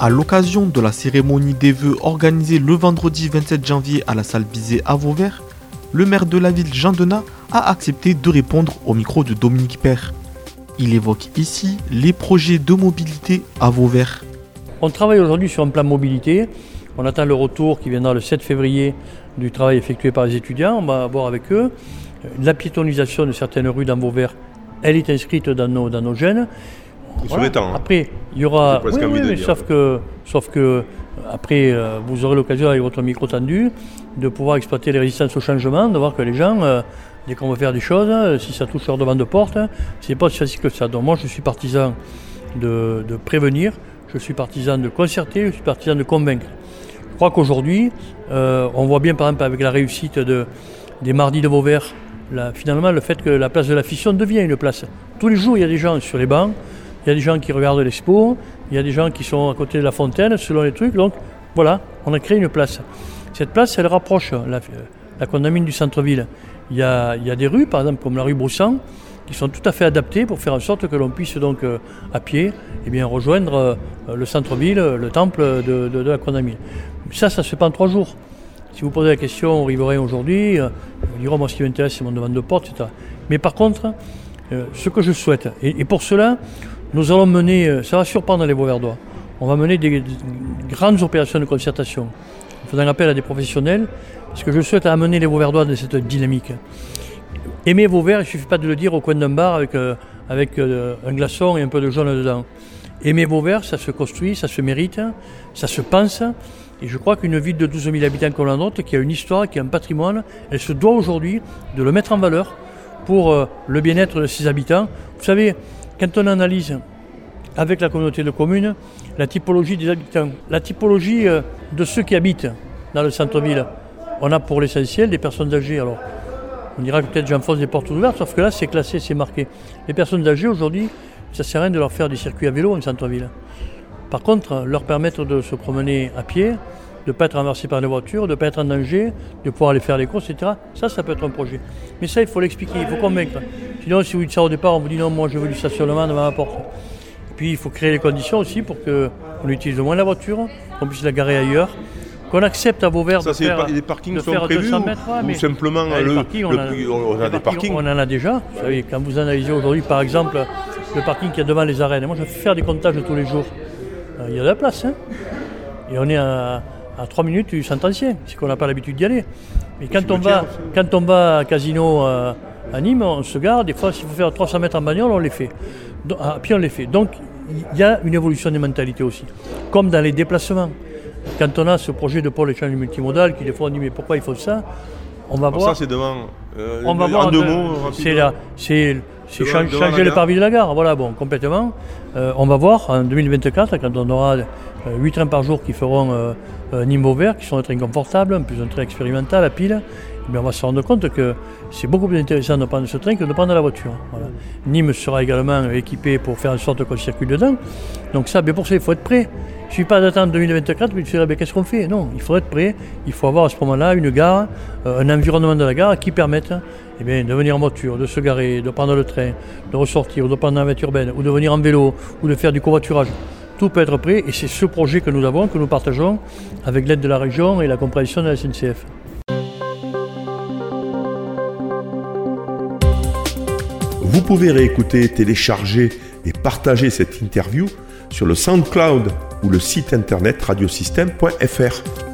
À l'occasion de la cérémonie des vœux organisée le vendredi 27 janvier à la salle Bizet à Vauvert, le maire de la ville Jean Denat a accepté de répondre au micro de Dominique Père. Il évoque ici les projets de mobilité à Vauvert. On travaille aujourd'hui sur un plan mobilité. On attend le retour qui viendra le 7 février du travail effectué par les étudiants. On va voir avec eux. La piétonisation de certaines rues dans Vauvert, elle est inscrite dans nos, dans nos gènes. Hein. Après, il y aura. sauf que, sauf que après, euh, vous aurez l'occasion avec votre micro tendu de pouvoir exploiter les résistances au changement, de voir que les gens, euh, dès qu'on veut faire des choses, euh, si ça touche leur demande de porte, c'est pas si facile que ça. Donc moi, je suis partisan de, prévenir, je suis partisan de concerter, je suis partisan de convaincre. Je crois qu'aujourd'hui, on voit bien par exemple avec la réussite de, des mardis de Vauvert, finalement le fait que la place de la fission devient une place. Tous les jours, il y a des gens sur les bancs, il y a des gens qui regardent l'expo, il y a des gens qui sont à côté de la fontaine, selon les trucs. Donc voilà, on a créé une place. Cette place, elle rapproche la, la condamine du centre-ville. Il y, a, des rues, par exemple, comme la rue Broussan, qui sont tout à fait adaptées pour faire en sorte que l'on puisse donc euh, à pied eh bien, rejoindre euh, le centre-ville, le temple de, la condamine. Ça, ça se fait en trois jours. Si vous posez la question aux riverains aujourd'hui, euh, ils diront moi ce qui m'intéresse c'est mon demande de porte, etc. Mais par contre, ce que je souhaite, et pour cela, nous allons mener, euh, ça va surprendre les Beauverdois, on va mener des, grandes opérations de concertation. Faudra un appel à des professionnels, parce que je souhaite amener les Beauverdois dans cette dynamique. Aimer Vauvert, il ne suffit pas de le dire au coin d'un bar avec, euh, avec euh, un glaçon et un peu de jaune dedans. Aimer Vauvert, ça se construit, ça se mérite, ça se pense. Et je crois qu'une ville de 12 000 habitants comme la nôtre, qui a une histoire, qui a un patrimoine, elle se doit aujourd'hui de le mettre en valeur pour le bien-être de ses habitants. Vous savez, quand on analyse avec la communauté de communes la typologie des habitants, la typologie euh, de ceux qui habitent dans le centre-ville, on a pour l'essentiel des personnes âgées. Alors, on dira que peut-être j'enfonce des portes ouvertes, sauf que là, c'est classé, c'est marqué. Les personnes âgées, aujourd'hui, ça ne sert à rien de leur faire des circuits à vélo en centre-ville. Par contre, leur permettre de se promener à pied, de ne pas être renversé par les voitures, de ne pas être en danger, de pouvoir aller faire les courses, etc. Ça, ça peut être un projet. Mais ça, il faut l'expliquer, il faut convaincre. Sinon, si vous dites ça au départ, on vous dit non, moi je veux du stationnement devant ma porte. Et puis, il faut créer les conditions aussi pour qu'on utilise moins la voiture, qu'on puisse la garer ailleurs qu'on accepte à Vauvert ça, de faire, les parkings sont prévus ou, simplement le, parking, on, a, des parkings On en a déjà. Vous savez, quand vous analysez aujourd'hui, par exemple, le parking qui est devant les arènes, moi je vais faire des comptages tous les jours. Euh, il y a de la place. Hein et on est à, à 3 minutes du centre ancien, c'est qu'on n'a pas l'habitude d'y aller. Mais quand on, va, quand on va à Casino euh, à Nîmes, on se garde, des fois s'il faut faire 300 mètres en bagnole, on les fait. Ah, puis on les fait. Donc il y a une évolution des mentalités aussi, comme dans les déplacements. Quand on a ce projet de pôle échange multimodal, qui des fois on dit mais pourquoi il faut ça? On va voir. Ça c'est devant. Euh, on va voir. En deux mots. C'est c'est changer le parvis de la gare, voilà, bon, complètement. Euh, on va voir en 2024, quand on aura 8 trains par jour qui feront euh, Nîmes vert qui sont très confortables, en plus un train expérimental à pile, eh on va se rendre compte que c'est beaucoup plus intéressant de prendre ce train que de prendre la voiture. Nîmes sera également équipé pour faire en sorte qu'on circule dedans. Donc ça, mais pour ça, il faut être prêt. Il ne suffit pas d'attendre 2024 puis de dire qu'est-ce qu'on fait? Non, il faut être prêt. Il faut avoir à ce moment-là une gare, euh, un environnement de la gare qui permette eh de venir en voiture, de se garer, de prendre le train, de ressortir, de prendre la voiture urbaine, ou de venir en vélo, ou de faire du covoiturage tout peut être prêt et c'est ce projet que nous avons, que nous partageons avec l'aide de la région et la compréhension de la SNCF. Vous pouvez réécouter, télécharger et partager cette interview sur le SoundCloud ou le site internet radiosystème.fr.